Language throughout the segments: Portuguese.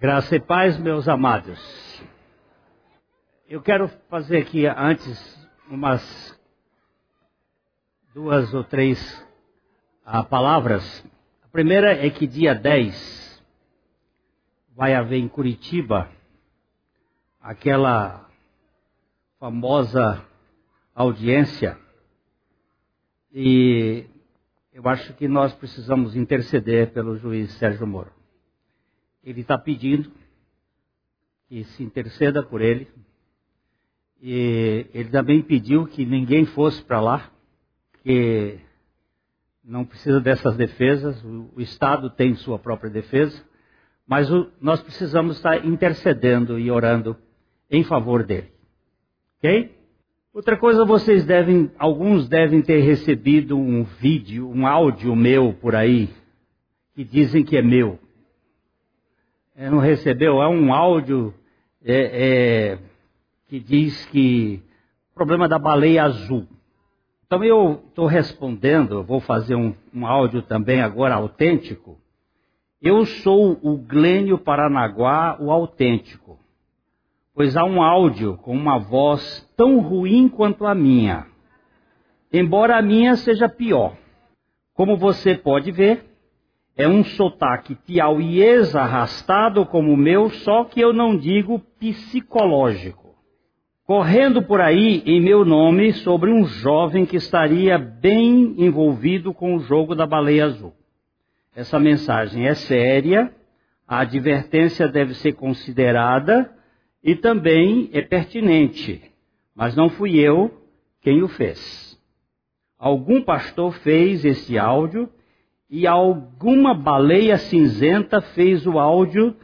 Graça e paz, meus amados. Eu quero fazer aqui antes umas duas ou três ah, palavras. A primeira é que dia 10 vai haver em Curitiba aquela famosa audiência e eu acho que nós precisamos interceder pelo juiz Sérgio Moro. Ele está pedindo que se interceda por ele. E ele também pediu que ninguém fosse para lá, que não precisa dessas defesas, o, o Estado tem sua própria defesa, mas o, nós precisamos estar intercedendo e orando em favor dele. Ok? Outra coisa, vocês devem, alguns devem ter recebido um vídeo, um áudio meu por aí, que dizem que é meu. É, não recebeu? É um áudio é, é, que diz que problema da baleia azul. Então eu estou respondendo, vou fazer um, um áudio também agora autêntico. Eu sou o Glênio Paranaguá, o autêntico pois há um áudio com uma voz tão ruim quanto a minha, embora a minha seja pior. Como você pode ver, é um sotaque piauiês arrastado como o meu, só que eu não digo psicológico. Correndo por aí em meu nome sobre um jovem que estaria bem envolvido com o jogo da baleia azul. Essa mensagem é séria, a advertência deve ser considerada e também é pertinente, mas não fui eu quem o fez. Algum pastor fez esse áudio e alguma baleia cinzenta fez o áudio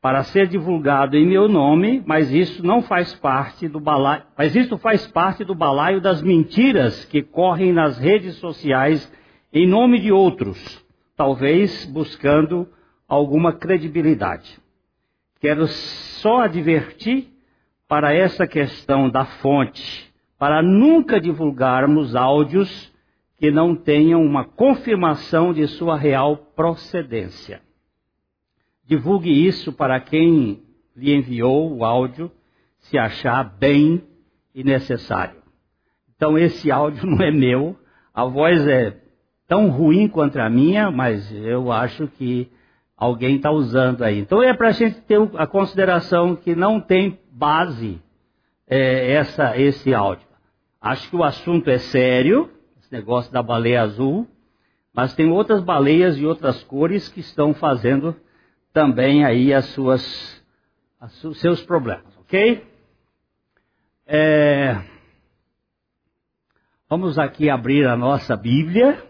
para ser divulgado em meu nome, mas isso não faz parte do balaio, mas isso faz parte do balaio das mentiras que correm nas redes sociais em nome de outros, talvez buscando alguma credibilidade. Quero só advertir para essa questão da fonte, para nunca divulgarmos áudios que não tenham uma confirmação de sua real procedência. Divulgue isso para quem lhe enviou o áudio, se achar bem e necessário. Então esse áudio não é meu, a voz é tão ruim quanto a minha, mas eu acho que alguém está usando aí. Então é para a gente ter a consideração que não tem base é, essa, esse áudio. Acho que o assunto é sério, negócio da baleia azul, mas tem outras baleias de outras cores que estão fazendo também aí as suas, os seus problemas, ok? É, vamos aqui abrir a nossa Bíblia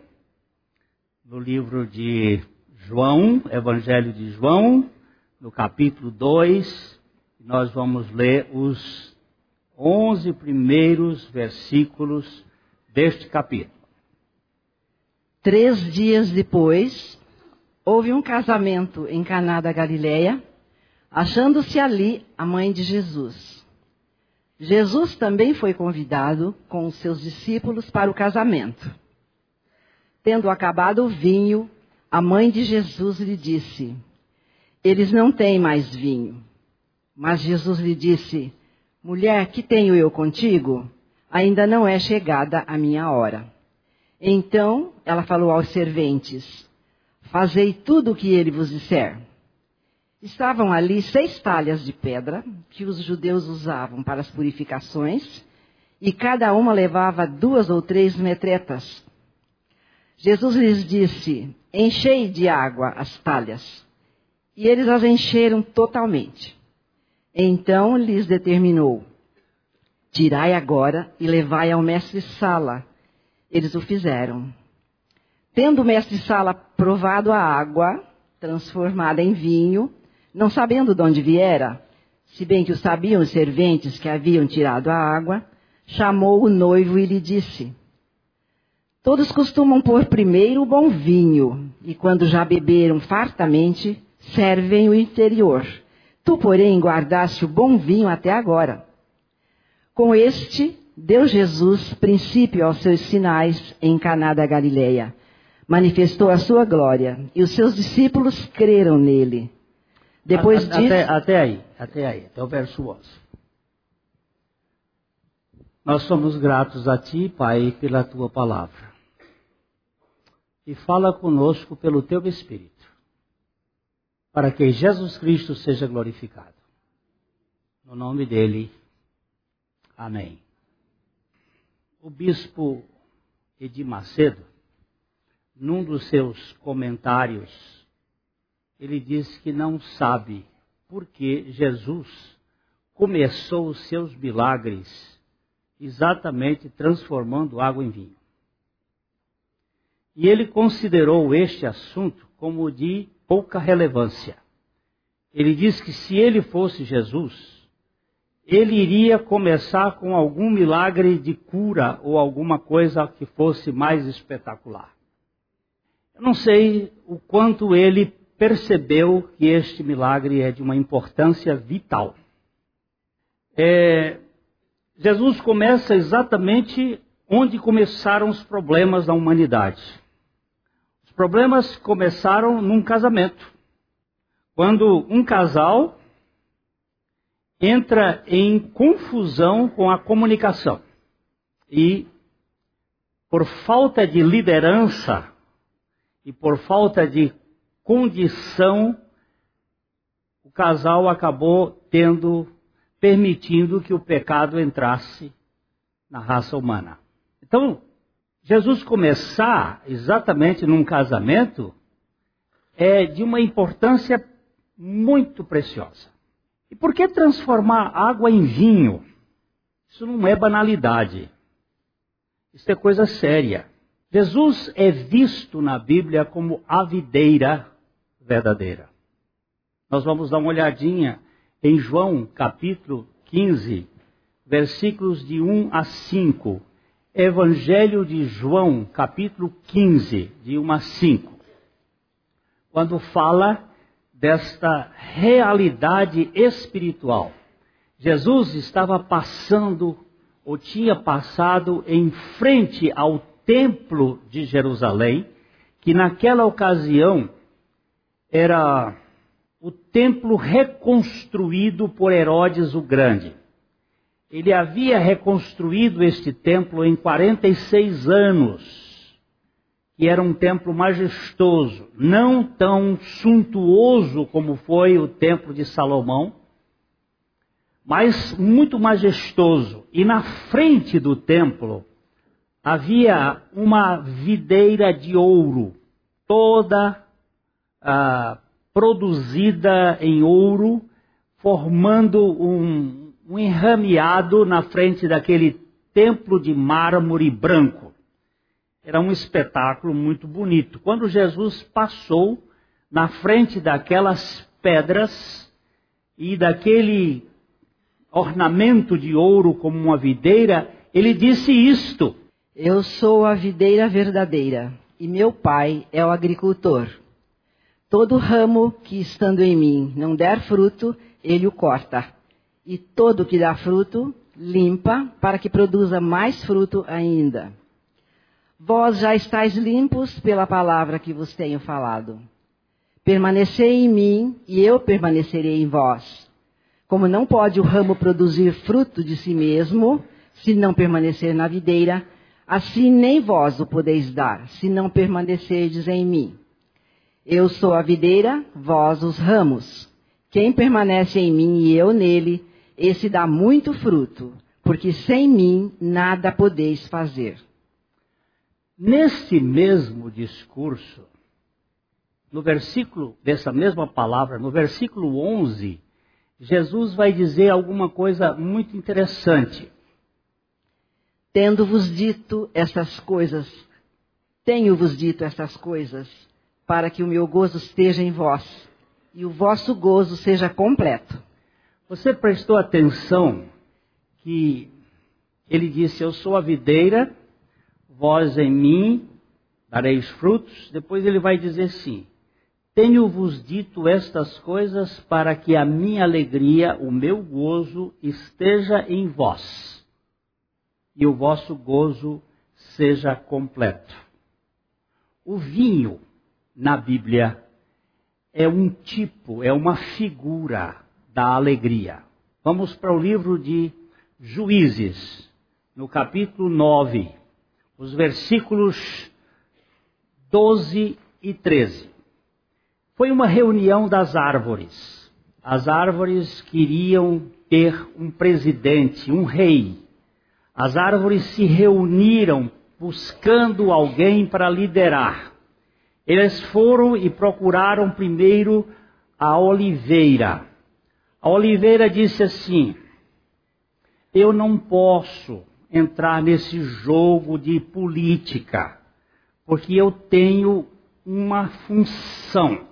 no livro de João, Evangelho de João, no capítulo 2, nós vamos ler os 11 primeiros versículos deste capítulo. Três dias depois, houve um casamento em Caná da Galileia, achando-se ali a mãe de Jesus. Jesus também foi convidado com os seus discípulos para o casamento. Tendo acabado o vinho, a mãe de Jesus lhe disse: Eles não têm mais vinho. Mas Jesus lhe disse: Mulher, que tenho eu contigo? Ainda não é chegada a minha hora. Então ela falou aos serventes: Fazei tudo o que ele vos disser. Estavam ali seis talhas de pedra que os judeus usavam para as purificações, e cada uma levava duas ou três metretas. Jesus lhes disse: Enchei de água as talhas. E eles as encheram totalmente. Então lhes determinou: Tirai agora e levai ao mestre-sala. Eles o fizeram. Tendo o mestre-sala provado a água, transformada em vinho, não sabendo de onde viera, se bem que o sabiam os serventes que haviam tirado a água, chamou o noivo e lhe disse: Todos costumam pôr primeiro o bom vinho, e quando já beberam fartamente, servem o interior. Tu, porém, guardaste o bom vinho até agora. Com este, deu Jesus princípio aos seus sinais em Caná da Galileia. Manifestou a sua glória, e os seus discípulos creram nele. Depois disso. Até, até aí, até aí, até o verso 11. Nós somos gratos a Ti, Pai, pela Tua palavra. E fala conosco pelo Teu Espírito, para que Jesus Cristo seja glorificado. No nome dele, amém. O bispo Edir Macedo, num dos seus comentários, ele diz que não sabe por que Jesus começou os seus milagres exatamente transformando água em vinho. E ele considerou este assunto como de pouca relevância. Ele diz que se ele fosse Jesus, ele iria começar com algum milagre de cura ou alguma coisa que fosse mais espetacular. Eu não sei o quanto ele percebeu que este milagre é de uma importância vital. É, Jesus começa exatamente onde começaram os problemas da humanidade. Os problemas começaram num casamento. Quando um casal entra em confusão com a comunicação e, por falta de liderança e por falta de condição, o casal acabou tendo, permitindo que o pecado entrasse na raça humana. Então, Jesus começar exatamente num casamento é de uma importância muito preciosa. E por que transformar água em vinho? Isso não é banalidade. Isso é coisa séria. Jesus é visto na Bíblia como a videira verdadeira. Nós vamos dar uma olhadinha em João capítulo 15, versículos de 1 a 5. Evangelho de João, capítulo 15, de 1 a 5. Quando fala desta realidade espiritual. Jesus estava passando, ou tinha passado, em frente ao templo de Jerusalém, que naquela ocasião era o templo reconstruído por Herodes o Grande. Ele havia reconstruído este templo em 46 anos, que era um templo majestoso, não tão suntuoso como foi o templo de Salomão, mas muito majestoso. E na frente do templo havia uma videira de ouro, toda ah, produzida em ouro, formando um, um enrameado na frente daquele templo de mármore branco. Era um espetáculo muito bonito. Quando Jesus passou na frente daquelas pedras e daquele ornamento de ouro como uma videira, ele disse isto: Eu sou a videira verdadeira e meu pai é o agricultor. Todo ramo que estando em mim não der fruto, ele o corta. E todo que dá fruto, limpa, para que produza mais fruto ainda. Vós já estáis limpos pela palavra que vos tenho falado. Permanecei em mim e eu permanecerei em vós. Como não pode o ramo produzir fruto de si mesmo, se não permanecer na videira, assim nem vós o podeis dar, se não permanecerdes em mim. Eu sou a videira, vós os ramos. Quem permanece em mim e eu nele, esse dá muito fruto, porque sem mim nada podeis fazer. Nesse mesmo discurso, no versículo dessa mesma palavra, no versículo 11, Jesus vai dizer alguma coisa muito interessante. Tendo-vos dito estas coisas, tenho-vos dito estas coisas, para que o meu gozo esteja em vós e o vosso gozo seja completo. Você prestou atenção que ele disse: Eu sou a videira, vós em mim dareis frutos. Depois ele vai dizer assim: Tenho-vos dito estas coisas para que a minha alegria, o meu gozo esteja em vós e o vosso gozo seja completo. O vinho na Bíblia é um tipo, é uma figura da alegria. Vamos para o livro de Juízes, no capítulo 9, os versículos 12 e 13. Foi uma reunião das árvores. As árvores queriam ter um presidente, um rei. As árvores se reuniram buscando alguém para liderar. Eles foram e procuraram primeiro a oliveira. A oliveira disse assim: Eu não posso entrar nesse jogo de política, porque eu tenho uma função.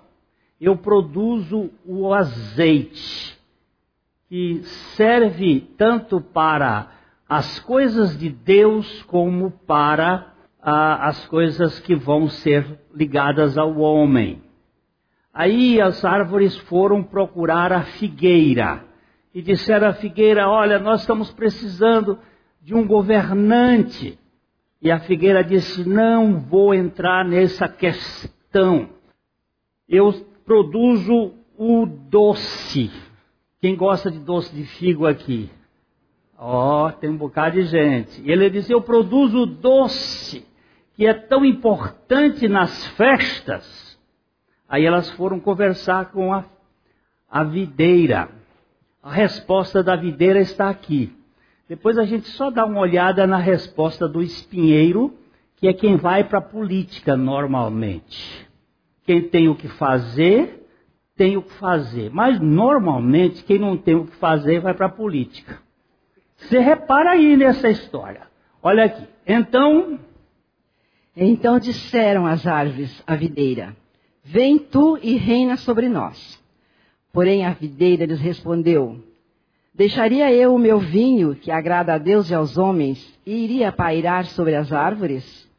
Eu produzo o azeite, que serve tanto para as coisas de Deus como para ah, as coisas que vão ser ligadas ao homem. Aí as árvores foram procurar a figueira e disseram à figueira: Olha, nós estamos precisando de um governante. E a figueira disse: Não vou entrar nessa questão. Eu produzo o doce. Quem gosta de doce de figo aqui? Ó, oh, tem um bocado de gente. E ele disse: Eu produzo o doce, que é tão importante nas festas. Aí elas foram conversar com a, a videira. A resposta da videira está aqui. Depois a gente só dá uma olhada na resposta do espinheiro, que é quem vai para a política normalmente. Quem tem o que fazer, tem o que fazer. Mas normalmente quem não tem o que fazer vai para a política. Você repara aí nessa história. Olha aqui. Então. Então disseram as árvores à videira: Vem tu e reina sobre nós. Porém a videira lhes respondeu: Deixaria eu o meu vinho, que agrada a Deus e aos homens, e iria pairar sobre as árvores?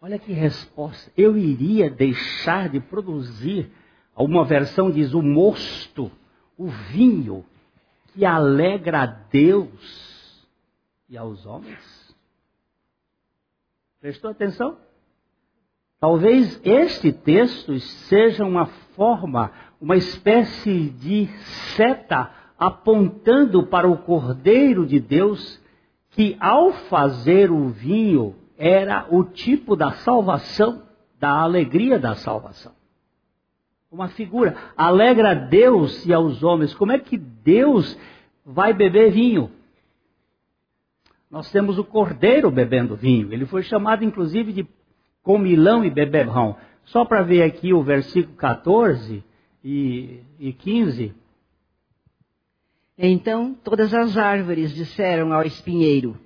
Olha que resposta. Eu iria deixar de produzir, uma versão diz, o mosto, o vinho, que alegra a Deus e aos homens? Prestou atenção? Talvez este texto seja uma forma, uma espécie de seta apontando para o Cordeiro de Deus, que ao fazer o vinho era o tipo da salvação, da alegria da salvação. Uma figura, alegra a Deus e aos homens. Como é que Deus vai beber vinho? Nós temos o cordeiro bebendo vinho. Ele foi chamado inclusive de comilão e beberrão. Só para ver aqui o versículo 14 e, e 15. Então todas as árvores disseram ao espinheiro: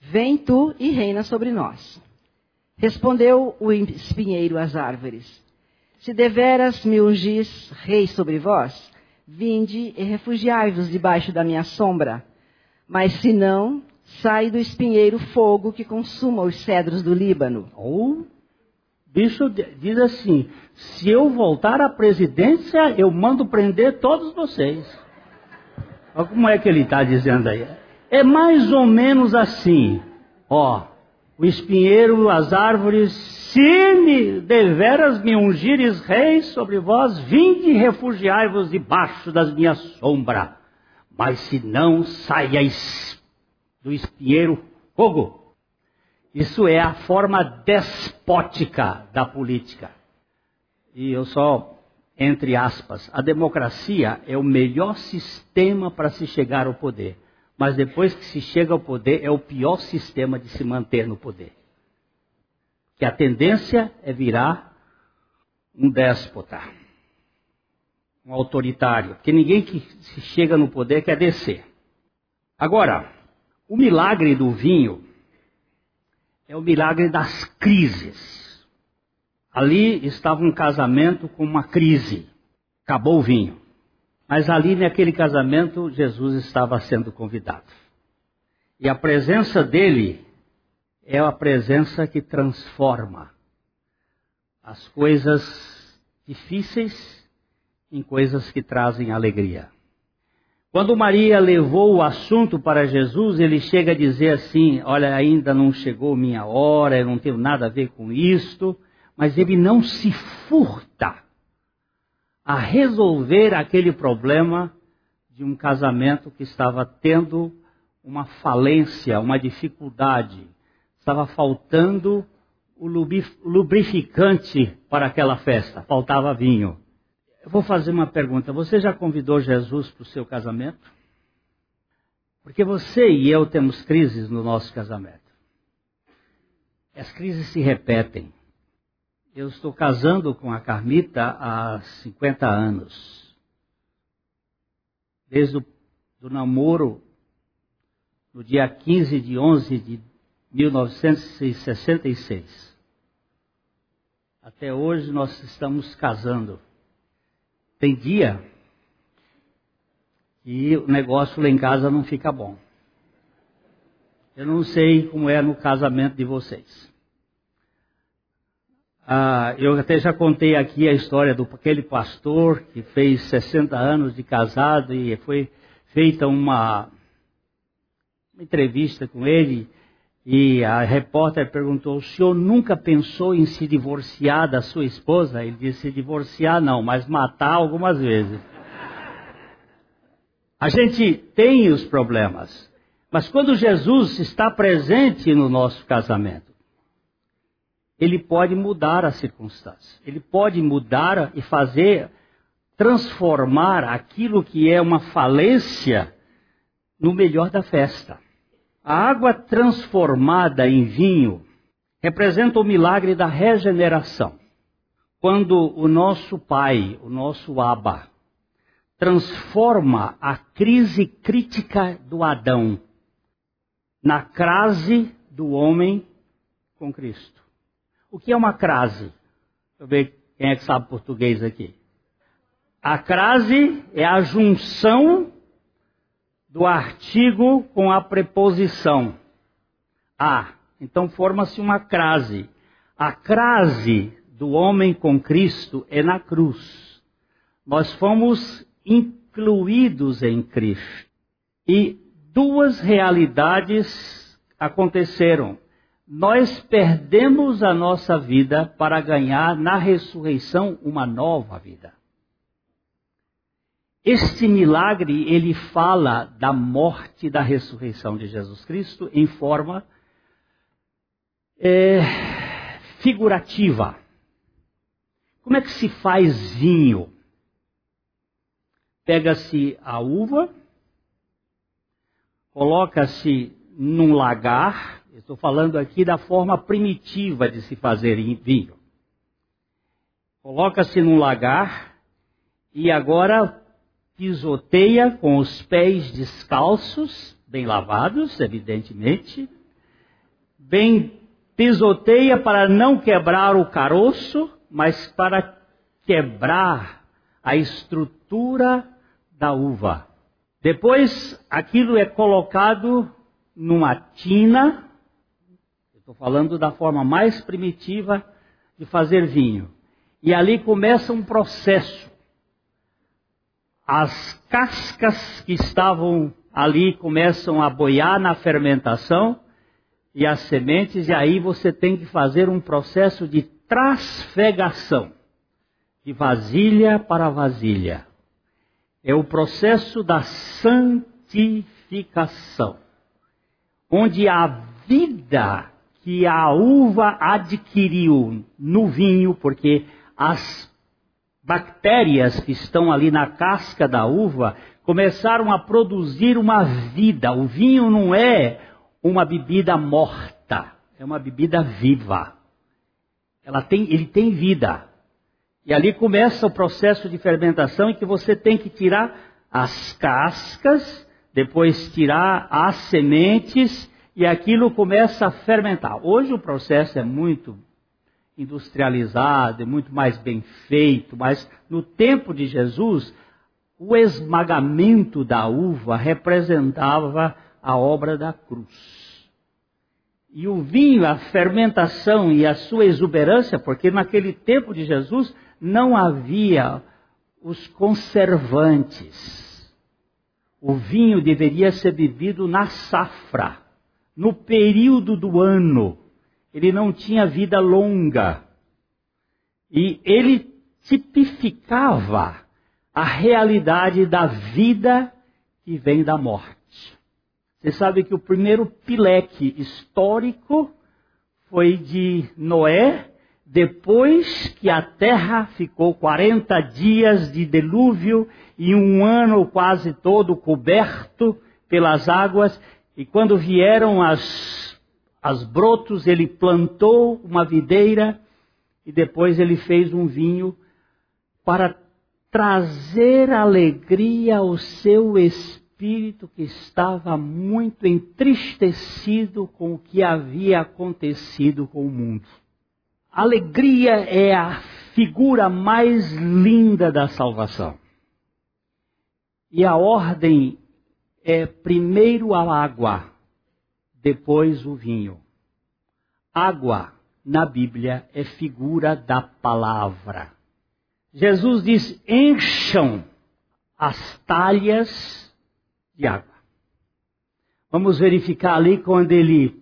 Vem tu e reina sobre nós. Respondeu o espinheiro às árvores: Se deveras me ungis rei sobre vós, vinde e refugiai-vos debaixo da minha sombra. Mas se não, sai do espinheiro fogo que consuma os cedros do Líbano. Ou, bicho diz assim: se eu voltar à presidência, eu mando prender todos vocês. Como é que ele está dizendo aí. É mais ou menos assim. Ó, o espinheiro, as árvores, se me deveras me ungires rei sobre vós, vinde refugiai-vos debaixo das minhas sombras. Mas se não, saiais do espinheiro fogo. Isso é a forma despótica da política. E eu só entre aspas, a democracia é o melhor sistema para se chegar ao poder. Mas depois que se chega ao poder, é o pior sistema de se manter no poder. Que a tendência é virar um déspota, um autoritário. Porque ninguém que se chega no poder quer descer. Agora, o milagre do vinho é o milagre das crises. Ali estava um casamento com uma crise. Acabou o vinho. Mas ali naquele casamento Jesus estava sendo convidado. E a presença dele é a presença que transforma as coisas difíceis em coisas que trazem alegria. Quando Maria levou o assunto para Jesus, ele chega a dizer assim: Olha, ainda não chegou minha hora, eu não tenho nada a ver com isto mas ele não se furta a resolver aquele problema de um casamento que estava tendo uma falência, uma dificuldade. Estava faltando o lubrificante para aquela festa, faltava vinho. Eu vou fazer uma pergunta: você já convidou Jesus para o seu casamento? Porque você e eu temos crises no nosso casamento. As crises se repetem. Eu estou casando com a Carmita há 50 anos. Desde o do namoro, no dia 15 de 11 de 1966. Até hoje nós estamos casando. Tem dia que o negócio lá em casa não fica bom. Eu não sei como é no casamento de vocês. Ah, eu até já contei aqui a história do aquele pastor que fez 60 anos de casado e foi feita uma, uma entrevista com ele e a repórter perguntou: o senhor nunca pensou em se divorciar da sua esposa? Ele disse: divorciar não, mas matar algumas vezes. A gente tem os problemas, mas quando Jesus está presente no nosso casamento, ele pode mudar a circunstância. Ele pode mudar e fazer, transformar aquilo que é uma falência no melhor da festa. A água transformada em vinho representa o milagre da regeneração. Quando o nosso pai, o nosso Abba, transforma a crise crítica do Adão na crase do homem com Cristo. O que é uma crase? Deixa eu ver quem é que sabe português aqui. A crase é a junção do artigo com a preposição a. Então forma-se uma crase. A crase do homem com Cristo é na cruz. Nós fomos incluídos em Cristo. E duas realidades aconteceram nós perdemos a nossa vida para ganhar na ressurreição uma nova vida. Este milagre, ele fala da morte e da ressurreição de Jesus Cristo em forma é, figurativa. Como é que se faz vinho? Pega-se a uva, coloca-se num lagar, Estou falando aqui da forma primitiva de se fazer vinho. Coloca-se num lagar e agora pisoteia com os pés descalços, bem lavados, evidentemente. Bem pisoteia para não quebrar o caroço, mas para quebrar a estrutura da uva. Depois, aquilo é colocado numa tina Estou falando da forma mais primitiva de fazer vinho. E ali começa um processo. As cascas que estavam ali começam a boiar na fermentação e as sementes, e aí você tem que fazer um processo de trasfegação, de vasilha para vasilha. É o processo da santificação, onde a vida que a uva adquiriu no vinho, porque as bactérias que estão ali na casca da uva começaram a produzir uma vida. O vinho não é uma bebida morta, é uma bebida viva. Ela tem, ele tem vida. E ali começa o processo de fermentação em que você tem que tirar as cascas, depois tirar as sementes e aquilo começa a fermentar. Hoje o processo é muito industrializado, é muito mais bem feito, mas no tempo de Jesus, o esmagamento da uva representava a obra da cruz. E o vinho, a fermentação e a sua exuberância, porque naquele tempo de Jesus não havia os conservantes. O vinho deveria ser bebido na safra no período do ano. Ele não tinha vida longa. E ele tipificava a realidade da vida que vem da morte. Você sabe que o primeiro pileque histórico foi de Noé, depois que a terra ficou 40 dias de dilúvio e um ano quase todo coberto pelas águas, e quando vieram as, as brotos, ele plantou uma videira e depois ele fez um vinho para trazer alegria ao seu espírito que estava muito entristecido com o que havia acontecido com o mundo. alegria é a figura mais linda da salvação. E a ordem é primeiro a água, depois o vinho. Água, na Bíblia, é figura da palavra. Jesus diz: encham as talhas de água. Vamos verificar ali quando ele.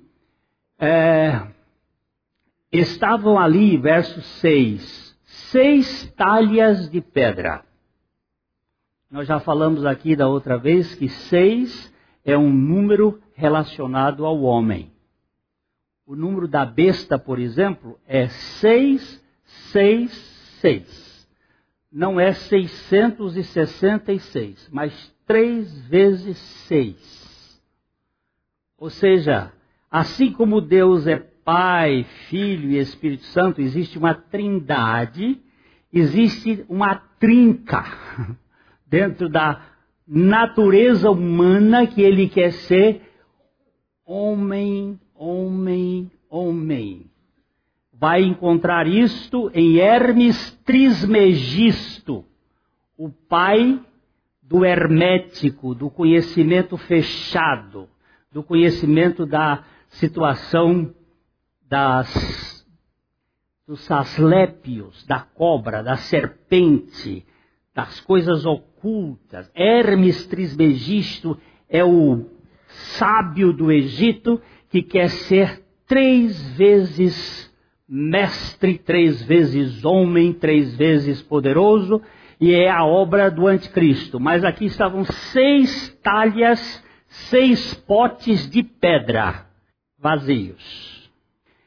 É, estavam ali, verso 6, seis talhas de pedra. Nós já falamos aqui da outra vez que seis é um número relacionado ao homem. O número da besta, por exemplo, é 666. Não é 666, mas três vezes seis. Ou seja, assim como Deus é Pai, Filho e Espírito Santo, existe uma trindade, existe uma trinca dentro da natureza humana que ele quer ser homem, homem, homem. Vai encontrar isto em Hermes Trismegisto, o pai do hermético, do conhecimento fechado, do conhecimento da situação das, dos aslépios, da cobra, da serpente, das coisas ocultas. Hermes Trismegisto é o sábio do Egito que quer ser três vezes mestre, três vezes homem, três vezes poderoso e é a obra do anticristo. Mas aqui estavam seis talhas, seis potes de pedra vazios.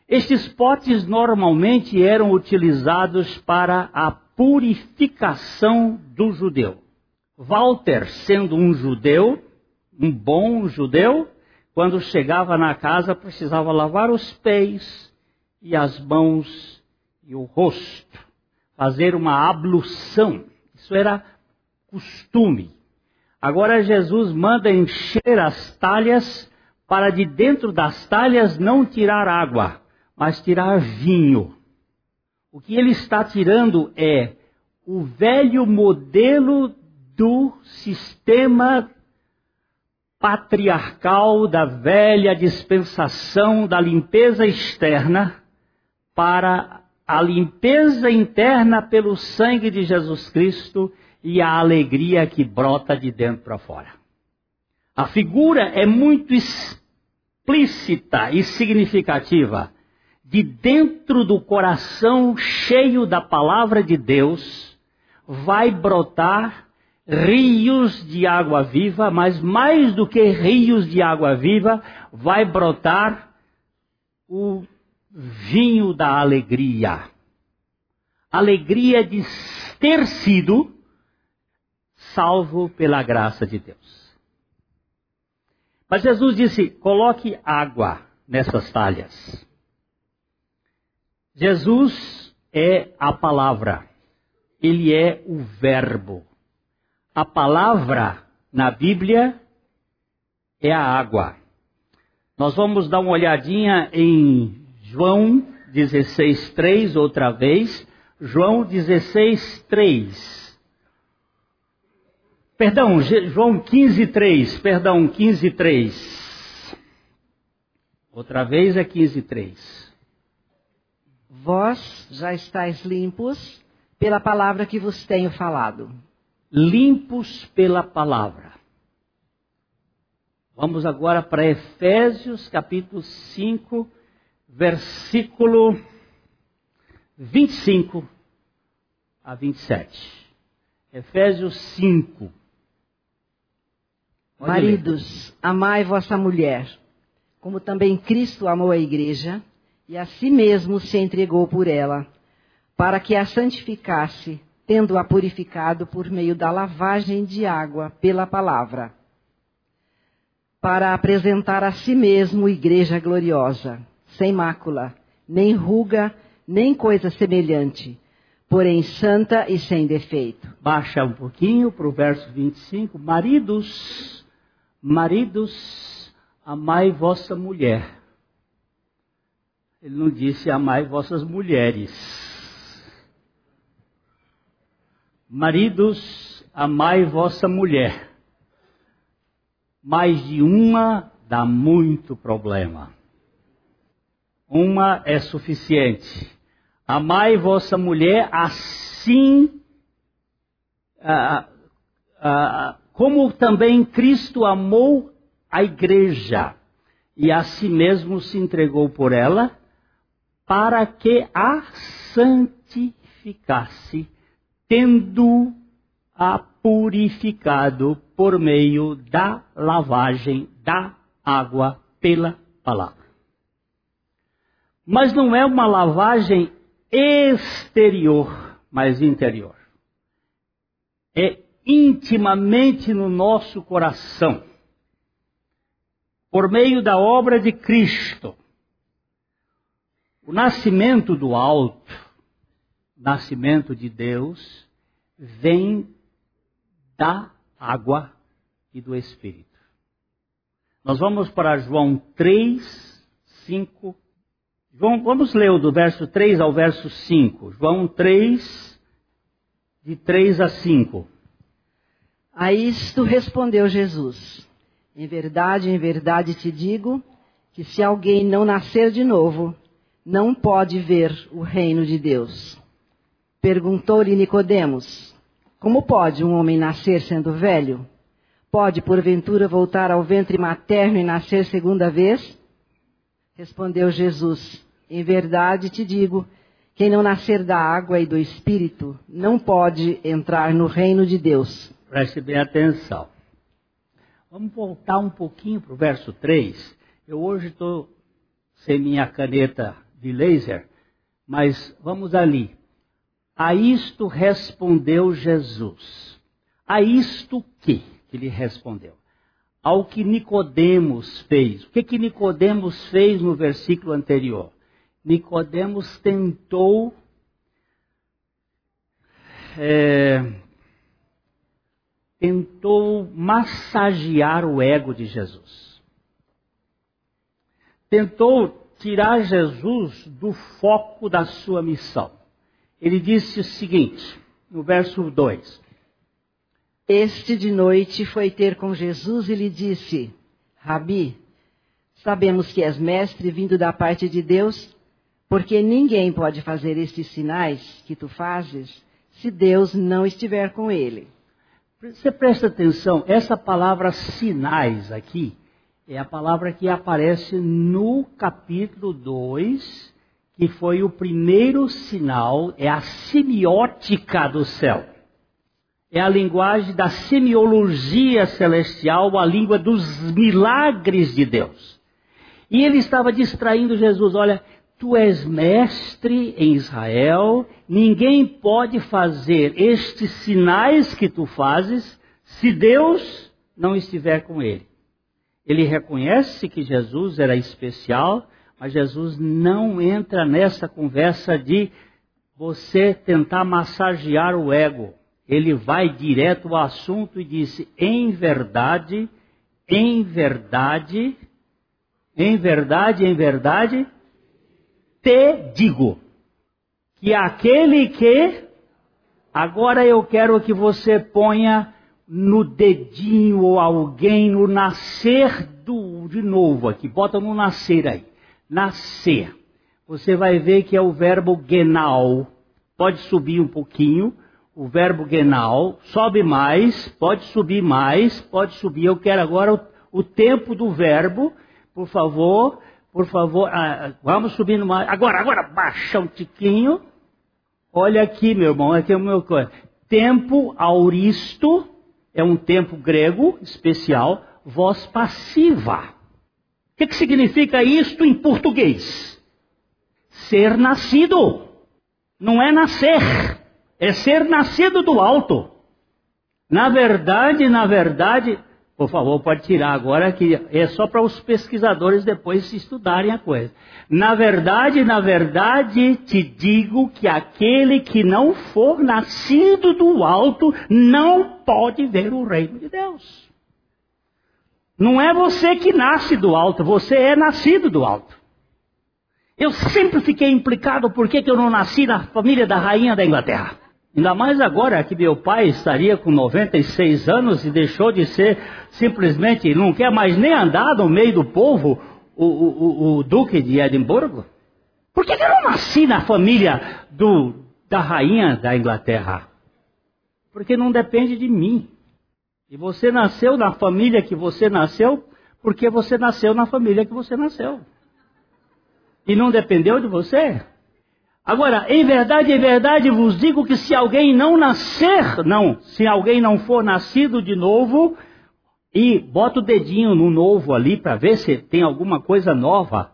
Estes potes normalmente eram utilizados para a purificação do judeu. Walter, sendo um judeu, um bom judeu, quando chegava na casa precisava lavar os pés e as mãos e o rosto, fazer uma ablução. Isso era costume. Agora Jesus manda encher as talhas para de dentro das talhas não tirar água, mas tirar vinho. O que ele está tirando é o velho modelo do sistema patriarcal da velha dispensação da limpeza externa para a limpeza interna pelo sangue de Jesus Cristo e a alegria que brota de dentro para fora. A figura é muito explícita e significativa. De dentro do coração cheio da palavra de Deus, vai brotar rios de água viva, mas mais do que rios de água viva, vai brotar o vinho da alegria. Alegria de ter sido salvo pela graça de Deus. Mas Jesus disse: coloque água nessas talhas. Jesus é a palavra, ele é o Verbo. A palavra na Bíblia é a água. Nós vamos dar uma olhadinha em João 16, 3, outra vez. João 16, 3. Perdão, João 15, 3. Perdão, 15, 3. Outra vez é 15, 3. Vós já estáis limpos pela palavra que vos tenho falado. Limpos pela palavra. Vamos agora para Efésios capítulo 5, versículo 25. a 27. Efésios 5. Pode Maridos, amai vossa mulher, como também Cristo amou a igreja e a si mesmo se entregou por ela, para que a santificasse, tendo-a purificado por meio da lavagem de água pela palavra, para apresentar a si mesmo igreja gloriosa, sem mácula, nem ruga, nem coisa semelhante, porém santa e sem defeito. Baixa um pouquinho para o verso 25. Maridos, maridos, amai vossa mulher. Ele não disse amai vossas mulheres. Maridos, amai vossa mulher. Mais de uma dá muito problema. Uma é suficiente. Amai vossa mulher assim ah, ah, como também Cristo amou a igreja e a si mesmo se entregou por ela, para que a santificasse, tendo-a purificado por meio da lavagem da água pela palavra. Mas não é uma lavagem exterior, mas interior. É intimamente no nosso coração. Por meio da obra de Cristo. O nascimento do alto, nascimento de Deus, vem da água e do Espírito. Nós vamos para João 3, 5. João, vamos ler do verso 3 ao verso 5. João 3, de 3 a 5. A isto respondeu Jesus: Em verdade, em verdade te digo que se alguém não nascer de novo, não pode ver o reino de Deus. Perguntou-lhe Nicodemos: Como pode um homem nascer sendo velho? Pode porventura voltar ao ventre materno e nascer segunda vez? Respondeu Jesus: Em verdade te digo, quem não nascer da água e do espírito não pode entrar no reino de Deus. Preste bem atenção. Vamos voltar um pouquinho para o verso 3. Eu hoje estou sem minha caneta de laser, mas vamos ali. A isto respondeu Jesus. A isto que? Ele respondeu. Ao que Nicodemos fez. O que que Nicodemos fez no versículo anterior? Nicodemos tentou é, tentou massagear o ego de Jesus. Tentou tirar Jesus do foco da sua missão. Ele disse o seguinte, no verso 2: Este de noite foi ter com Jesus e lhe disse: Rabi, sabemos que és mestre vindo da parte de Deus, porque ninguém pode fazer estes sinais que tu fazes se Deus não estiver com ele. Você presta atenção, essa palavra sinais aqui é a palavra que aparece no capítulo 2, que foi o primeiro sinal, é a semiótica do céu. É a linguagem da semiologia celestial, a língua dos milagres de Deus. E ele estava distraindo Jesus, olha, tu és mestre em Israel, ninguém pode fazer estes sinais que tu fazes se Deus não estiver com ele. Ele reconhece que Jesus era especial, mas Jesus não entra nessa conversa de você tentar massagear o ego. Ele vai direto ao assunto e disse: em verdade, em verdade, em verdade, em verdade, te digo que aquele que agora eu quero que você ponha no dedinho ou alguém no nascer do, de novo aqui. Bota no nascer aí. Nascer. Você vai ver que é o verbo genal. Pode subir um pouquinho. O verbo genal. Sobe mais. Pode subir mais. Pode subir. Eu quero agora o, o tempo do verbo. Por favor. Por favor. Ah, vamos subindo mais. Agora, agora. Baixa um tiquinho. Olha aqui, meu irmão, aqui é o meu tempo auristo é um tempo grego especial, voz passiva. O que, que significa isto em português? Ser nascido. Não é nascer, é ser nascido do alto. Na verdade, na verdade, por favor, pode tirar agora, que é só para os pesquisadores depois estudarem a coisa. Na verdade, na verdade, te digo que aquele que não for nascido do alto não pode ver o reino de Deus. Não é você que nasce do alto, você é nascido do alto. Eu sempre fiquei implicado por que eu não nasci na família da rainha da Inglaterra. Ainda mais agora que meu pai estaria com 96 anos e deixou de ser simplesmente, não quer mais nem andar no meio do povo, o, o, o Duque de Edimburgo. Por que, que eu não nasci na família do, da rainha da Inglaterra? Porque não depende de mim. E você nasceu na família que você nasceu, porque você nasceu na família que você nasceu. E não dependeu de você. Agora, em verdade, em verdade vos digo que se alguém não nascer, não, se alguém não for nascido de novo, e bota o dedinho no novo ali para ver se tem alguma coisa nova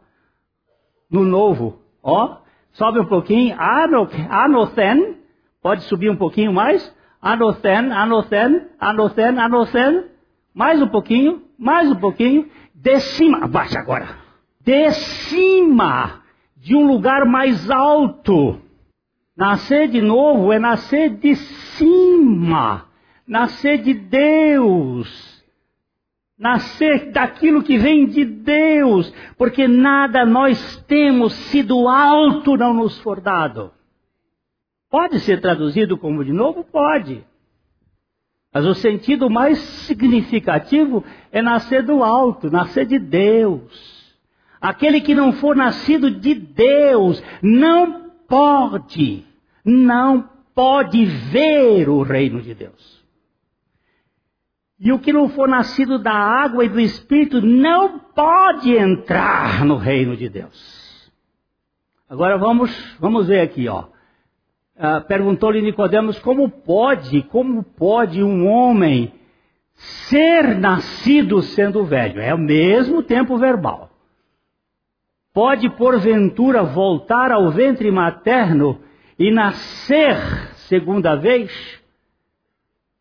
no novo. Ó, sobe um pouquinho, anothen, pode subir um pouquinho mais, anothen, anothen, anothen, anothen, mais um pouquinho, mais um pouquinho, de cima, abaixa agora, de cima de um lugar mais alto. Nascer de novo é nascer de cima, nascer de Deus, nascer daquilo que vem de Deus, porque nada nós temos se do alto não nos for dado. Pode ser traduzido como de novo? Pode. Mas o sentido mais significativo é nascer do alto, nascer de Deus. Aquele que não for nascido de Deus não pode, não pode ver o reino de Deus. E o que não for nascido da água e do Espírito não pode entrar no reino de Deus. Agora vamos, vamos ver aqui, ó. Uh, Perguntou-lhe Nicodemos como pode, como pode um homem ser nascido sendo velho? É o mesmo tempo verbal pode porventura voltar ao ventre materno e nascer segunda vez?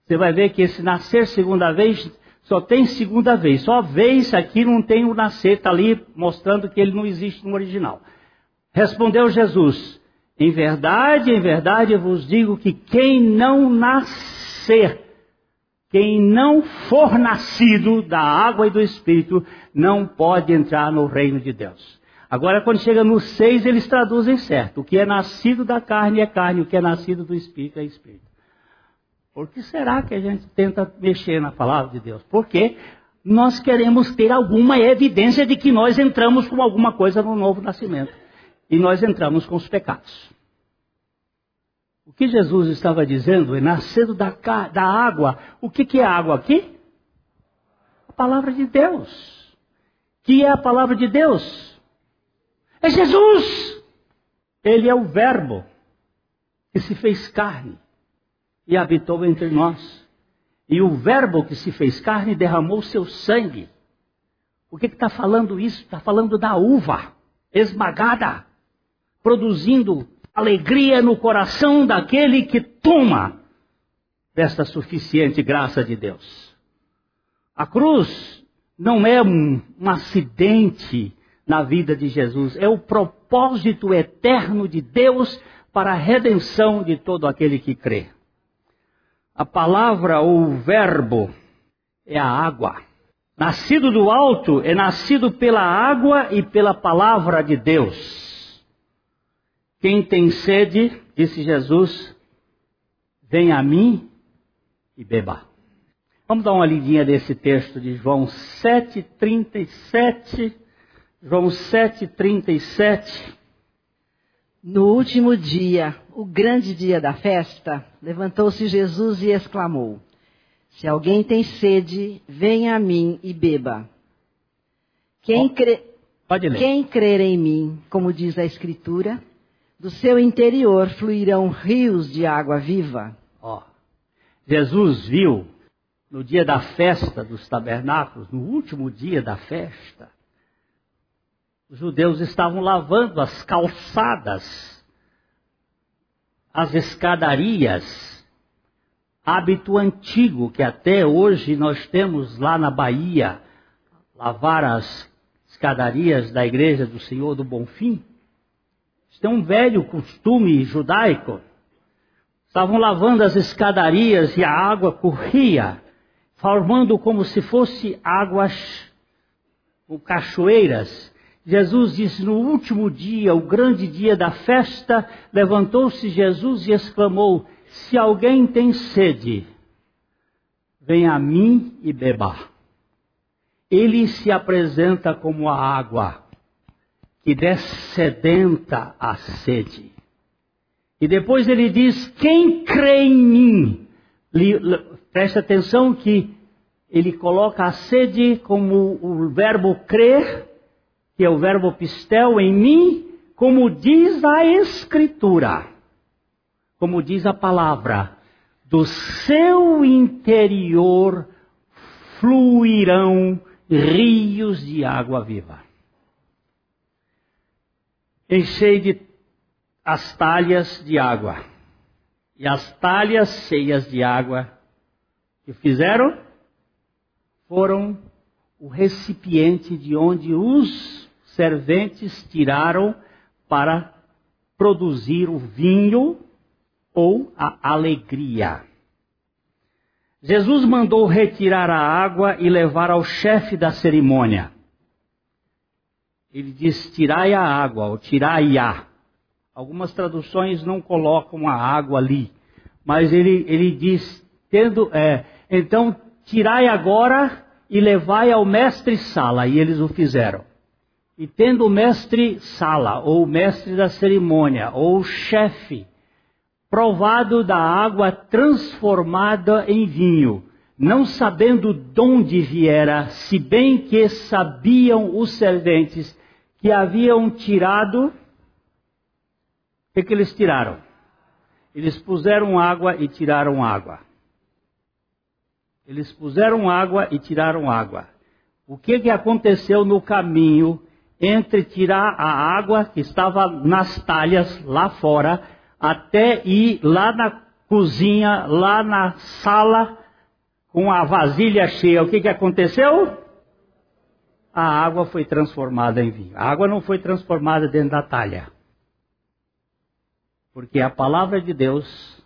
Você vai ver que esse nascer segunda vez só tem segunda vez. Só vez aqui não tem o nascer, está ali mostrando que ele não existe no original. Respondeu Jesus: Em verdade, em verdade eu vos digo que quem não nascer, quem não for nascido da água e do Espírito, não pode entrar no reino de Deus. Agora, quando chega no 6, eles traduzem certo. O que é nascido da carne é carne, o que é nascido do espírito é espírito. Por que será que a gente tenta mexer na palavra de Deus? Porque nós queremos ter alguma evidência de que nós entramos com alguma coisa no novo nascimento. E nós entramos com os pecados. O que Jesus estava dizendo é nascendo da, da água. O que, que é água aqui? A palavra de Deus. Que é a palavra de Deus? É Jesus! Ele é o Verbo que se fez carne e habitou entre nós. E o Verbo que se fez carne derramou seu sangue. O que está falando isso? Está falando da uva esmagada, produzindo alegria no coração daquele que toma desta suficiente graça de Deus. A cruz não é um, um acidente na vida de Jesus. É o propósito eterno de Deus para a redenção de todo aquele que crê. A palavra ou verbo é a água. Nascido do alto é nascido pela água e pela palavra de Deus. Quem tem sede, disse Jesus, vem a mim e beba. Vamos dar uma lidinha desse texto de João 7:37 João 7,37. No último dia, o grande dia da festa, levantou-se Jesus e exclamou: Se alguém tem sede, venha a mim e beba. Quem, crê, quem crer em mim, como diz a Escritura, Do seu interior fluirão rios de água viva. Ó, Jesus viu no dia da festa dos tabernáculos, no último dia da festa, os judeus estavam lavando as calçadas, as escadarias, hábito antigo que até hoje nós temos lá na Bahia, lavar as escadarias da igreja do Senhor do Bonfim. Isso é um velho costume judaico. Estavam lavando as escadarias e a água corria, formando como se fosse águas ou cachoeiras. Jesus disse: No último dia, o grande dia da festa, levantou-se Jesus e exclamou: Se alguém tem sede, venha a mim e beba. Ele se apresenta como a água que descedenta a sede. E depois ele diz: Quem crê em mim? Preste atenção que ele coloca a sede como o verbo crer, que é o verbo pistel em mim, como diz a Escritura, como diz a palavra, do seu interior fluirão rios de água viva. Enchei de as talhas de água. E as talhas cheias de água que fizeram foram o recipiente de onde os serventes tiraram para produzir o vinho ou a alegria. Jesus mandou retirar a água e levar ao chefe da cerimônia. Ele diz: tirai a água, ou tirai-a. Algumas traduções não colocam a água ali, mas ele, ele diz: tendo, é, então tirai agora e levai ao mestre Sala, e eles o fizeram. E tendo o mestre Sala, ou mestre da cerimônia, ou chefe, provado da água transformada em vinho, não sabendo de onde viera, se bem que sabiam os serventes que haviam tirado. O que, que eles tiraram? Eles puseram água e tiraram água. Eles puseram água e tiraram água. O que, que aconteceu no caminho entre tirar a água que estava nas talhas lá fora até ir lá na cozinha, lá na sala, com a vasilha cheia. O que, que aconteceu? A água foi transformada em vinho. A água não foi transformada dentro da talha. Porque a palavra de Deus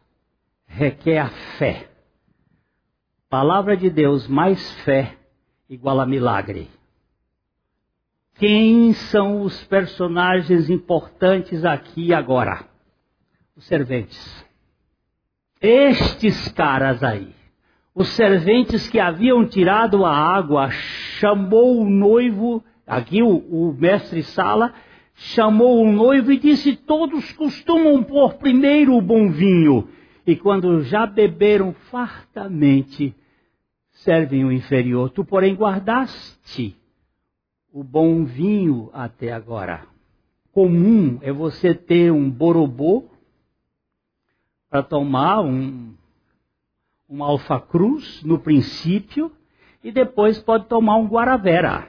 requer a fé. Palavra de Deus mais fé igual a milagre. Quem são os personagens importantes aqui e agora? os serventes. Estes caras aí, os serventes que haviam tirado a água, chamou o noivo, aqui o, o mestre Sala, chamou o noivo e disse: Todos costumam pôr primeiro o bom vinho, e quando já beberam fartamente, servem o inferior. Tu, porém, guardaste o bom vinho até agora. Comum é você ter um borobô para tomar um, um Alfa Cruz no princípio e depois pode tomar um Guaravera,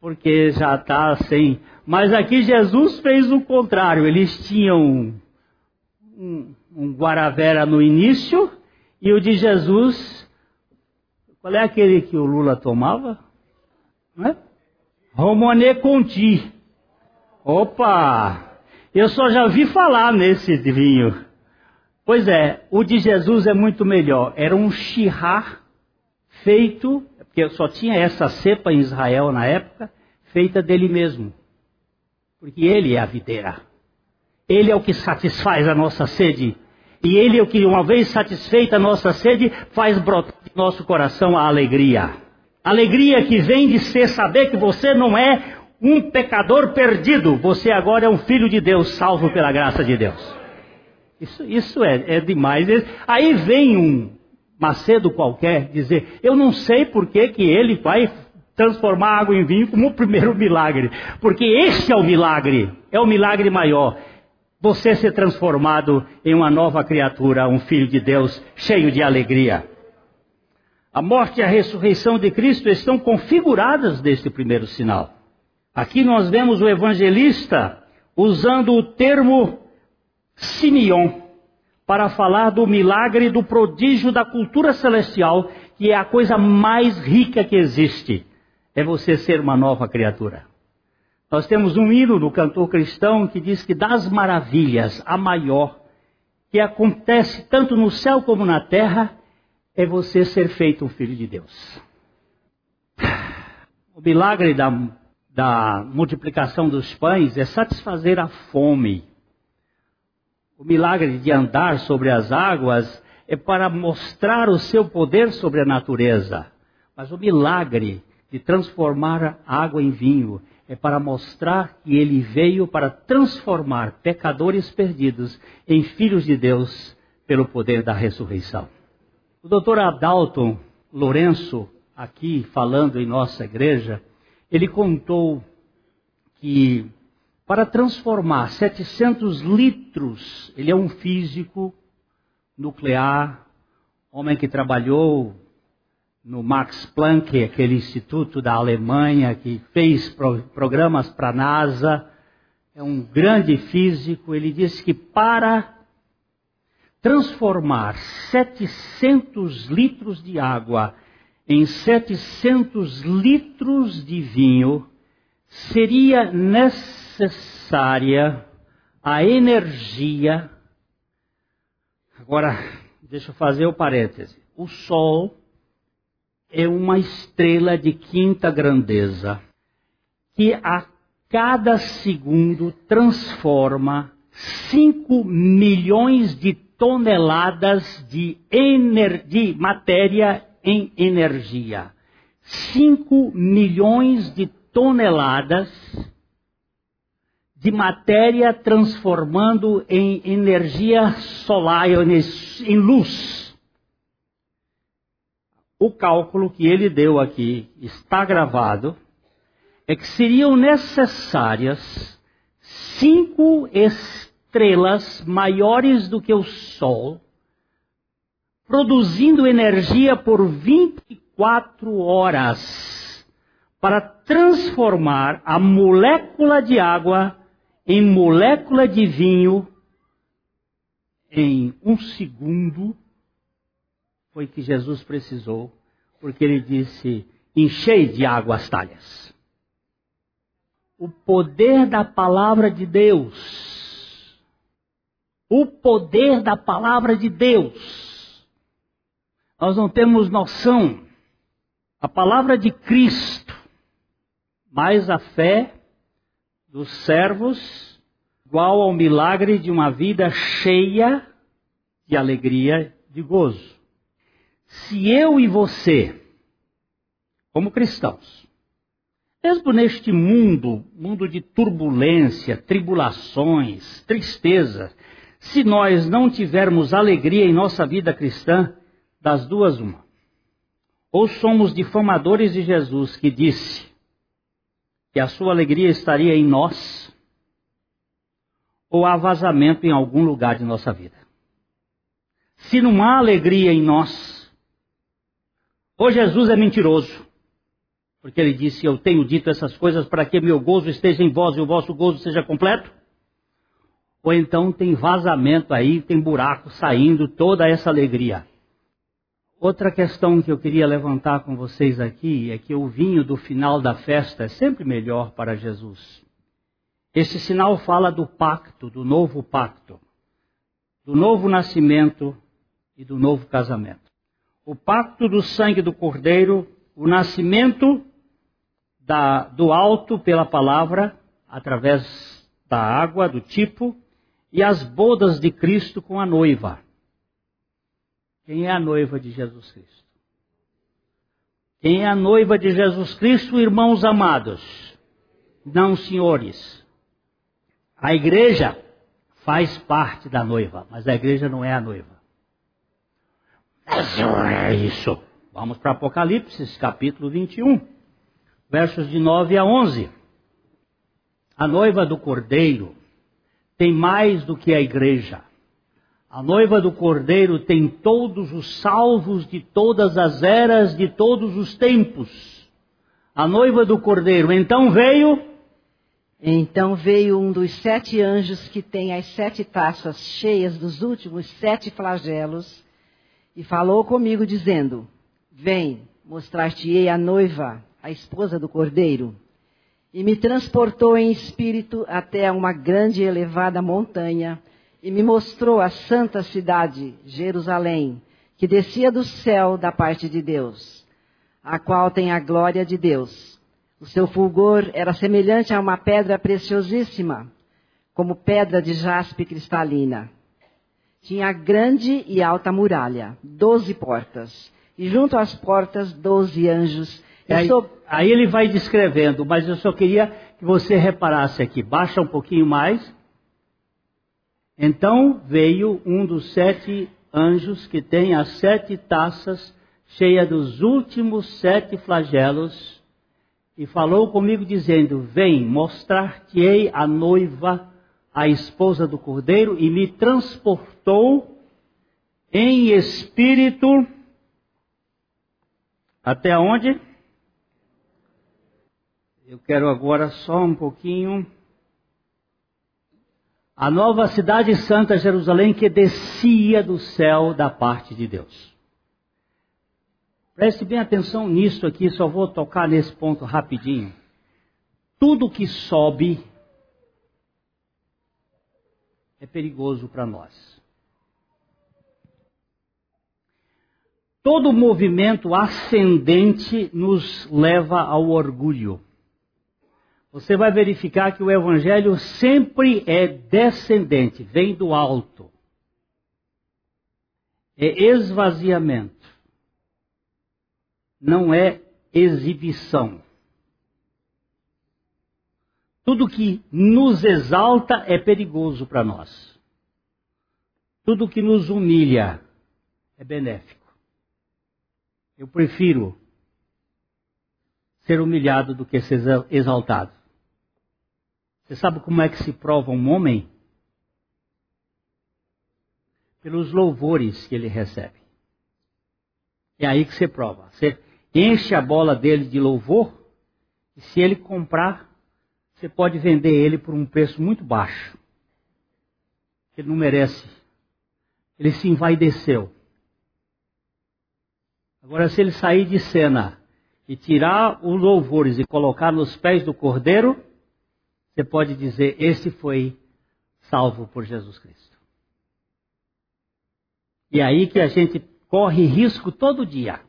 porque já está sem. Mas aqui Jesus fez o contrário, eles tinham um, um Guaravera no início e o de Jesus. Qual é aquele que o Lula tomava? Não é? Romoné Conti. Opa! Eu só já vi falar nesse vinho. Pois é, o de Jesus é muito melhor. Era um shihá feito, porque só tinha essa cepa em Israel na época, feita dele mesmo. Porque ele é a videira. Ele é o que satisfaz a nossa sede. E ele é o que, uma vez satisfeita a nossa sede, faz brotar de nosso coração a alegria. Alegria que vem de ser saber que você não é um pecador perdido, você agora é um filho de Deus, salvo pela graça de Deus. Isso, isso é, é demais. Aí vem um Macedo qualquer dizer: Eu não sei por que, que ele vai transformar água em vinho como o primeiro milagre. Porque esse é o milagre, é o milagre maior. você ser transformado em uma nova criatura, um filho de Deus cheio de alegria. A morte e a ressurreição de Cristo estão configuradas neste primeiro sinal. Aqui nós vemos o evangelista usando o termo Simeon para falar do milagre, do prodígio da cultura celestial, que é a coisa mais rica que existe. É você ser uma nova criatura. Nós temos um hino do cantor cristão que diz que das maravilhas, a maior, que acontece tanto no céu como na terra, é você ser feito um filho de Deus. O milagre da, da multiplicação dos pães é satisfazer a fome. O milagre de andar sobre as águas é para mostrar o seu poder sobre a natureza. Mas o milagre de transformar a água em vinho é para mostrar que ele veio para transformar pecadores perdidos em filhos de Deus pelo poder da ressurreição. O doutor Adalton Lourenço, aqui falando em nossa igreja, ele contou que para transformar 700 litros, ele é um físico nuclear, homem que trabalhou no Max Planck, aquele instituto da Alemanha que fez pro, programas para a NASA, é um grande físico. Ele disse que para transformar 700 litros de água em 700 litros de vinho, seria necessária a energia. Agora, deixa eu fazer o parêntese. O Sol é uma estrela de quinta grandeza que a cada segundo transforma 5 milhões de toneladas de, de matéria em energia. 5 milhões de toneladas de matéria transformando em energia solar, em luz o cálculo que ele deu aqui está gravado, é que seriam necessárias cinco estrelas maiores do que o Sol, produzindo energia por 24 horas, para transformar a molécula de água em molécula de vinho em um segundo foi que Jesus precisou, porque ele disse: enchei de água as talhas. O poder da palavra de Deus. O poder da palavra de Deus. Nós não temos noção. A palavra de Cristo, mais a fé dos servos, igual ao milagre de uma vida cheia de alegria, de gozo se eu e você, como cristãos, mesmo neste mundo, mundo de turbulência, tribulações, tristeza, se nós não tivermos alegria em nossa vida cristã, das duas uma. Ou somos difamadores de Jesus que disse que a sua alegria estaria em nós, ou há vazamento em algum lugar de nossa vida. Se não há alegria em nós, ou Jesus é mentiroso, porque ele disse: Eu tenho dito essas coisas para que meu gozo esteja em vós e o vosso gozo seja completo. Ou então tem vazamento aí, tem buraco saindo toda essa alegria. Outra questão que eu queria levantar com vocês aqui é que o vinho do final da festa é sempre melhor para Jesus. Esse sinal fala do pacto, do novo pacto, do novo nascimento e do novo casamento o pacto do sangue do Cordeiro, o nascimento da, do alto pela palavra, através da água, do tipo, e as bodas de Cristo com a noiva. Quem é a noiva de Jesus Cristo? Quem é a noiva de Jesus Cristo, irmãos amados? Não, senhores. A igreja faz parte da noiva, mas a igreja não é a noiva. É isso. Vamos para Apocalipse, capítulo 21, versos de 9 a 11. A noiva do cordeiro tem mais do que a igreja. A noiva do Cordeiro tem todos os salvos de todas as eras, de todos os tempos. A noiva do Cordeiro então veio. Então veio um dos sete anjos que tem as sete taças cheias dos últimos sete flagelos e falou comigo, dizendo: Vem, mostrar-te-ei a noiva, a esposa do Cordeiro. E me transportou em espírito até uma grande e elevada montanha e me mostrou a santa cidade, Jerusalém, que descia do céu da parte de Deus, a qual tem a glória de Deus. O seu fulgor era semelhante a uma pedra preciosíssima, como pedra de jaspe cristalina. Tinha grande e alta muralha, doze portas, e junto às portas doze anjos. Aí, aí ele vai descrevendo, mas eu só queria que você reparasse aqui. Baixa um pouquinho mais. Então veio um dos sete anjos que tem as sete taças cheias dos últimos sete flagelos e falou comigo dizendo: Vem, mostrar-te-ei a noiva, a esposa do cordeiro, e me transportou em espírito até onde? Eu quero agora só um pouquinho a nova cidade santa Jerusalém que descia do céu da parte de Deus. Preste bem atenção nisso aqui, só vou tocar nesse ponto rapidinho. Tudo que sobe é perigoso para nós. Todo movimento ascendente nos leva ao orgulho você vai verificar que o Evangelho sempre é descendente, vem do alto. É esvaziamento. Não é exibição. Tudo que nos exalta é perigoso para nós. Tudo que nos humilha é benéfico. Eu prefiro ser humilhado do que ser exaltado. Você sabe como é que se prova um homem? Pelos louvores que ele recebe. É aí que você prova. Você enche a bola dele de louvor, e se ele comprar, você pode vender ele por um preço muito baixo. Ele não merece. Ele se envaideceu. Agora, se ele sair de cena e tirar os louvores e colocar nos pés do cordeiro, você pode dizer: esse foi salvo por Jesus Cristo. E aí que a gente corre risco todo dia.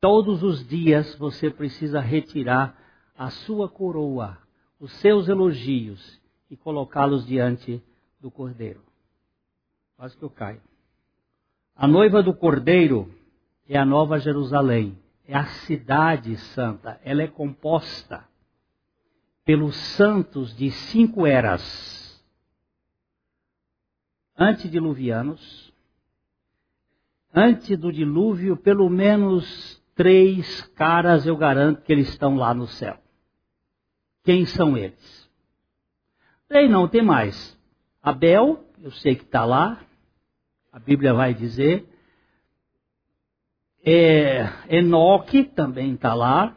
Todos os dias você precisa retirar a sua coroa, os seus elogios e colocá-los diante do Cordeiro. Quase que eu caio. A noiva do Cordeiro é a Nova Jerusalém, é a cidade santa. Ela é composta pelos santos de cinco eras antediluvianos. Antes do dilúvio, pelo menos três caras eu garanto que eles estão lá no céu. Quem são eles? Tem não, tem mais. Abel, eu sei que está lá, a Bíblia vai dizer. É, Enoque também está lá.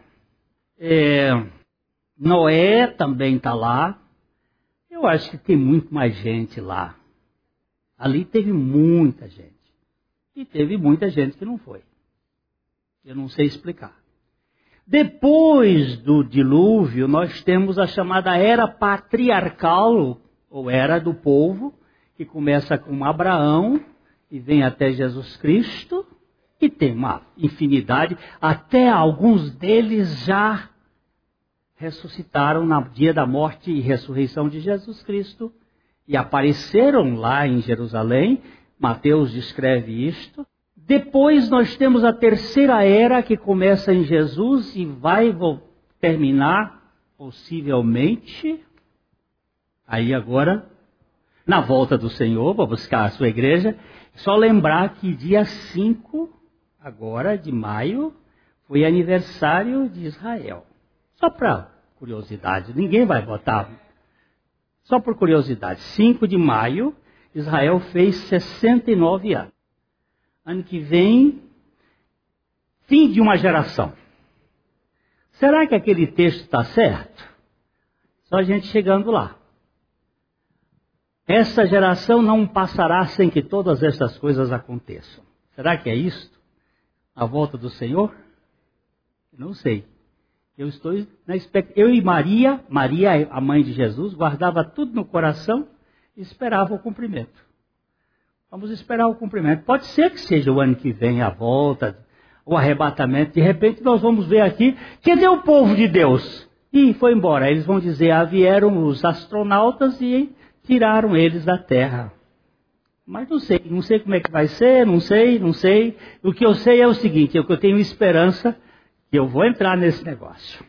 É, Noé também está lá. Eu acho que tem muito mais gente lá. Ali teve muita gente. E teve muita gente que não foi. Eu não sei explicar. Depois do dilúvio, nós temos a chamada era patriarcal, ou era do povo, que começa com Abraão e vem até Jesus Cristo, e tem uma infinidade, até alguns deles já ressuscitaram no dia da morte e ressurreição de Jesus Cristo e apareceram lá em Jerusalém. Mateus descreve isto. Depois nós temos a terceira era que começa em Jesus e vai terminar possivelmente aí agora na volta do Senhor para buscar a sua igreja. Só lembrar que dia 5 agora de maio foi aniversário de Israel. Só para curiosidade, ninguém vai votar Só por curiosidade, 5 de maio, Israel fez 69 anos. Ano que vem, fim de uma geração. Será que aquele texto está certo? Só a gente chegando lá. Essa geração não passará sem que todas estas coisas aconteçam. Será que é isto? A volta do Senhor? Não sei. Eu estou na expectativa. Eu e Maria, Maria, a mãe de Jesus, guardava tudo no coração e esperava o cumprimento. Vamos esperar o cumprimento. Pode ser que seja o ano que vem a volta, o arrebatamento. De repente nós vamos ver aqui, cadê o povo de Deus? E foi embora. Eles vão dizer, ah, vieram os astronautas e tiraram eles da Terra. Mas não sei, não sei como é que vai ser, não sei, não sei. O que eu sei é o seguinte, é que eu tenho esperança eu vou entrar nesse negócio.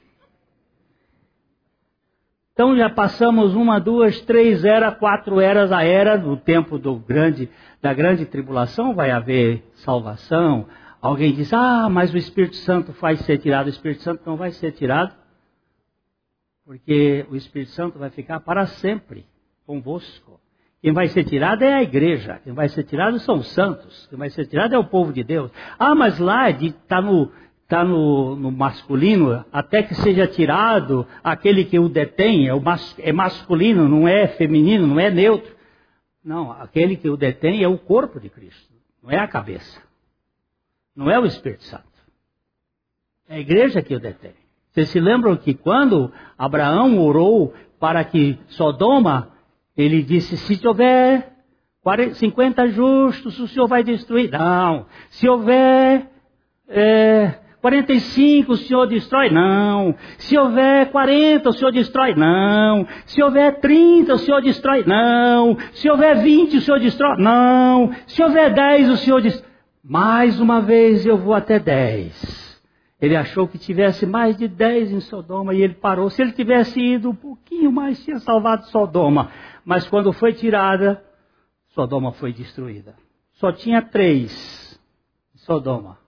Então já passamos uma, duas, três eras, quatro eras, a era do tempo do grande, da grande tribulação, vai haver salvação. Alguém diz, ah, mas o Espírito Santo vai ser tirado. O Espírito Santo não vai ser tirado, porque o Espírito Santo vai ficar para sempre convosco. Quem vai ser tirado é a igreja, quem vai ser tirado são os santos, quem vai ser tirado é o povo de Deus. Ah, mas lá está no, tá no, no, masculino, até que seja tirado aquele que o detém, é, o mas, é masculino, não é feminino, não é neutro. Não, aquele que o detém é o corpo de Cristo, não é a cabeça. Não é o Espírito Santo. É a igreja que o detém. Vocês se lembram que quando Abraão orou para que Sodoma ele disse: se houver 40, 50 justos, o senhor vai destruir. Não. Se houver é, 45, o senhor destrói? Não. Se houver 40, o senhor destrói? Não. Se houver 30, o senhor destrói? Não. Se houver 20, o senhor destrói? Não. Se houver 10, o senhor? Mais uma vez eu vou até 10. Ele achou que tivesse mais de 10 em Sodoma e ele parou. Se ele tivesse ido um pouquinho mais, tinha salvado Sodoma mas quando foi tirada, Sodoma foi destruída. Só tinha três Sodoma,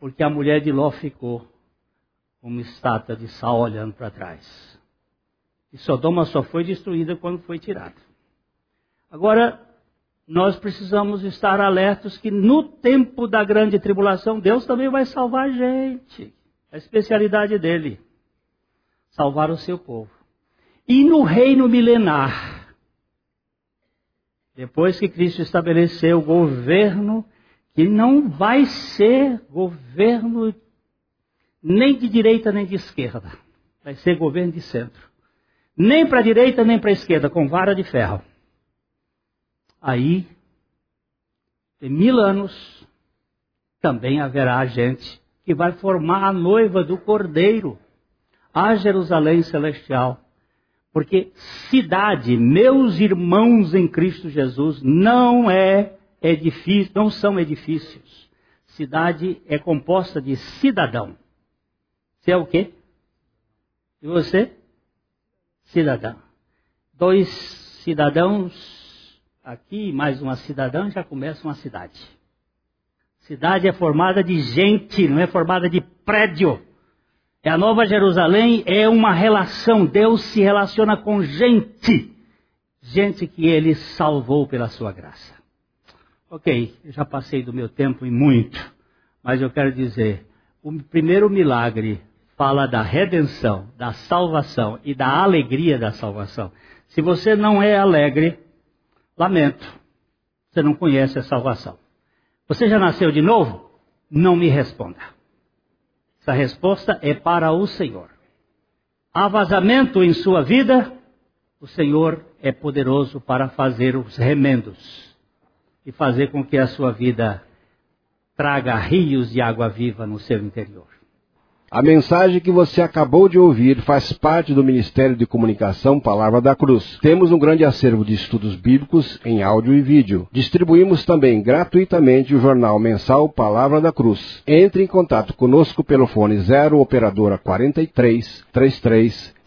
porque a mulher de Ló ficou como estátua de sal olhando para trás. E Sodoma só foi destruída quando foi tirada. Agora, nós precisamos estar alertos que no tempo da grande tribulação, Deus também vai salvar a gente. A especialidade dele. Salvar o seu povo. E no reino milenar, depois que Cristo estabeleceu o governo, que não vai ser governo nem de direita nem de esquerda, vai ser governo de centro. Nem para a direita nem para a esquerda, com vara de ferro. Aí, em mil anos, também haverá gente que vai formar a noiva do Cordeiro, a Jerusalém Celestial. Porque cidade, meus irmãos em Cristo Jesus, não é não são edifícios. Cidade é composta de cidadão. Você é o quê? E você? Cidadão. Dois cidadãos aqui, mais uma cidadã, já começa uma cidade. Cidade é formada de gente, não é formada de prédio. É a Nova Jerusalém é uma relação. Deus se relaciona com gente. Gente que ele salvou pela sua graça. Ok, eu já passei do meu tempo e muito. Mas eu quero dizer, o primeiro milagre fala da redenção, da salvação e da alegria da salvação. Se você não é alegre, lamento, você não conhece a salvação. Você já nasceu de novo? Não me responda. Essa resposta é para o Senhor. Há vazamento em sua vida? O Senhor é poderoso para fazer os remendos e fazer com que a sua vida traga rios de água viva no seu interior. A mensagem que você acabou de ouvir faz parte do Ministério de Comunicação Palavra da Cruz. Temos um grande acervo de estudos bíblicos em áudio e vídeo. Distribuímos também gratuitamente o jornal mensal Palavra da Cruz. Entre em contato conosco pelo fone 0 operadora 43 33